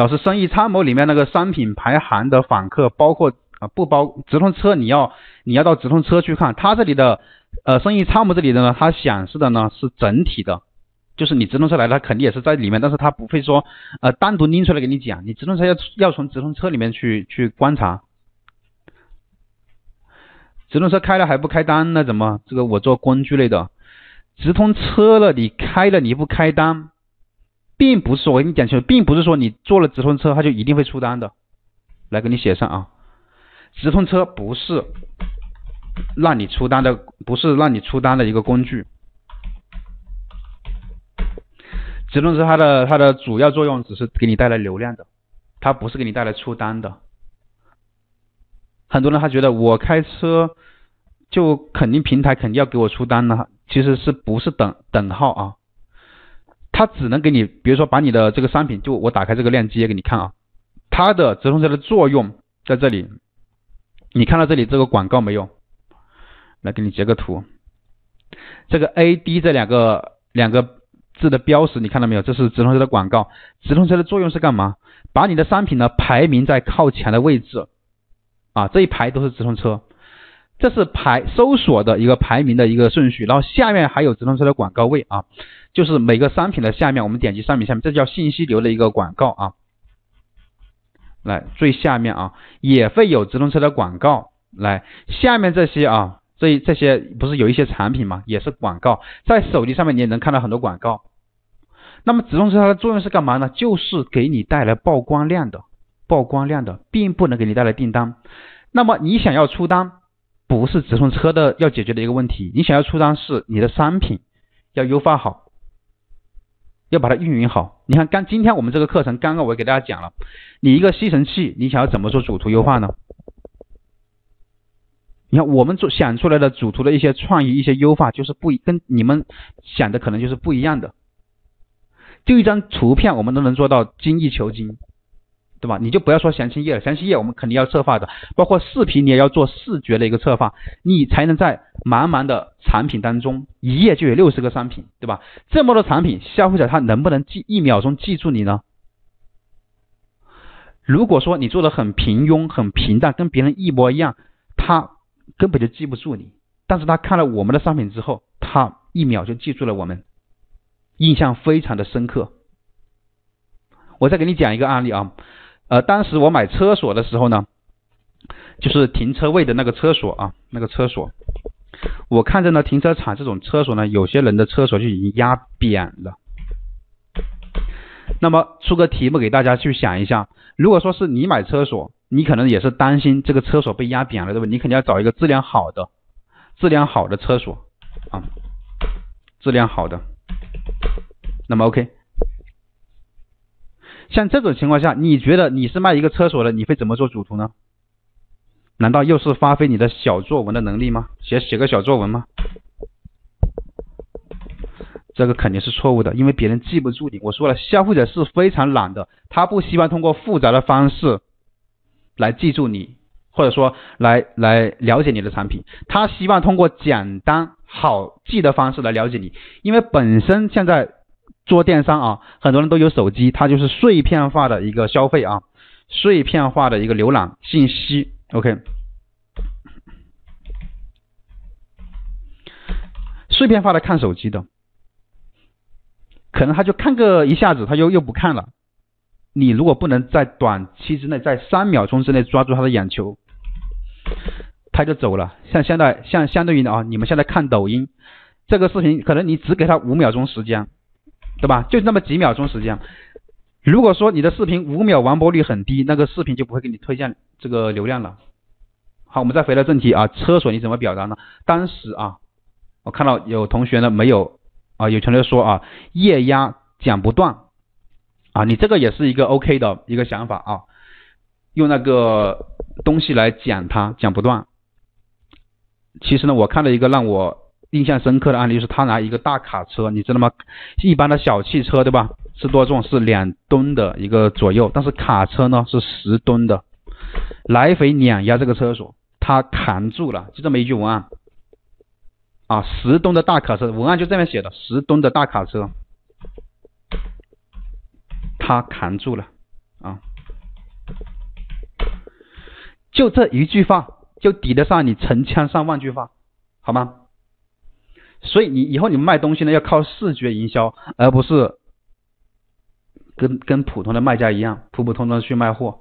老师，生意参谋里面那个商品排行的访客，包括啊不包直通车，你要你要到直通车去看，它这里的呃生意参谋这里的呢，它显示的呢是整体的，就是你直通车来，它肯定也是在里面，但是它不会说呃单独拎出来给你讲，你直通车要要从直通车里面去去观察。直通车开了还不开单，那怎么？这个我做工具类的，直通车了你开了你不开单，并不是我跟你讲清楚，并不是说你坐了直通车它就一定会出单的。来给你写上啊，直通车不是让你出单的，不是让你出单的一个工具。直通车它的它的主要作用只是给你带来流量的，它不是给你带来出单的。很多人他觉得我开车就肯定平台肯定要给我出单呢，其实是不是等等号啊？他只能给你，比如说把你的这个商品，就我打开这个链接给你看啊，它的直通车的作用在这里，你看到这里这个广告没有？来给你截个图，这个 A D 这两个两个字的标识你看到没有？这是直通车的广告，直通车的作用是干嘛？把你的商品呢排名在靠前的位置。啊，这一排都是直通车，这是排搜索的一个排名的一个顺序，然后下面还有直通车的广告位啊，就是每个商品的下面，我们点击商品下面，这叫信息流的一个广告啊。来最下面啊，也会有直通车的广告。来下面这些啊，这这些不是有一些产品嘛，也是广告，在手机上面你也能看到很多广告。那么直通车它的作用是干嘛呢？就是给你带来曝光量的。曝光量的并不能给你带来订单，那么你想要出单，不是直通车的要解决的一个问题，你想要出单是你的商品要优化好，要把它运营好。你看刚今天我们这个课程刚刚我给大家讲了，你一个吸尘器你想要怎么做主图优化呢？你看我们做想出来的主图的一些创意、一些优化，就是不一跟你们想的可能就是不一样的。就一张图片我们都能做到精益求精。对吧？你就不要说详情页了，详情页我们肯定要策划的，包括视频你也要做视觉的一个策划，你才能在茫茫的产品当中，一页就有六十个商品，对吧？这么多产品，消费者他能不能记一秒钟记住你呢？如果说你做的很平庸、很平淡，跟别人一模一样，他根本就记不住你。但是他看了我们的商品之后，他一秒就记住了我们，印象非常的深刻。我再给你讲一个案例啊。呃，当时我买车锁的时候呢，就是停车位的那个车锁啊，那个车锁，我看着呢，停车场这种车锁呢，有些人的车锁就已经压扁了。那么出个题目给大家去想一下，如果说是你买车锁，你可能也是担心这个车锁被压扁了，对吧？你肯定要找一个质量好的、质量好的车锁啊，质量好的。那么 OK。像这种情况下，你觉得你是卖一个车锁的，你会怎么做主图呢？难道又是发挥你的小作文的能力吗？写写个小作文吗？这个肯定是错误的，因为别人记不住你。我说了，消费者是非常懒的，他不希望通过复杂的方式来记住你，或者说来来了解你的产品，他希望通过简单好记的方式来了解你，因为本身现在。做电商啊，很多人都有手机，它就是碎片化的一个消费啊，碎片化的一个浏览信息。OK，碎片化的看手机的，可能他就看个一下子，他又又不看了。你如果不能在短期之内，在三秒钟之内抓住他的眼球，他就走了。像现在，像相对于啊，你们现在看抖音这个视频，可能你只给他五秒钟时间。对吧？就那么几秒钟时间。如果说你的视频五秒完播率很低，那个视频就不会给你推荐这个流量了。好，我们再回到正题啊，车损你怎么表达呢？当时啊，我看到有同学呢没有啊，有同学说啊，液压讲不断啊，你这个也是一个 OK 的一个想法啊，用那个东西来讲它讲不断。其实呢，我看了一个让我。印象深刻的案例是他拿一个大卡车你知道吗？一般的小汽车对吧？是多重是两吨的一个左右但是卡车呢是十吨的。来回碾压这个车锁他扛住了就这么一句文案。啊十吨的大卡车文案就这样写的十吨的大卡车。他扛住了啊。就这一句话就抵得上你成千上万句话好吗？所以你以后你卖东西呢，要靠视觉营销，而不是跟跟普通的卖家一样普普通通去卖货。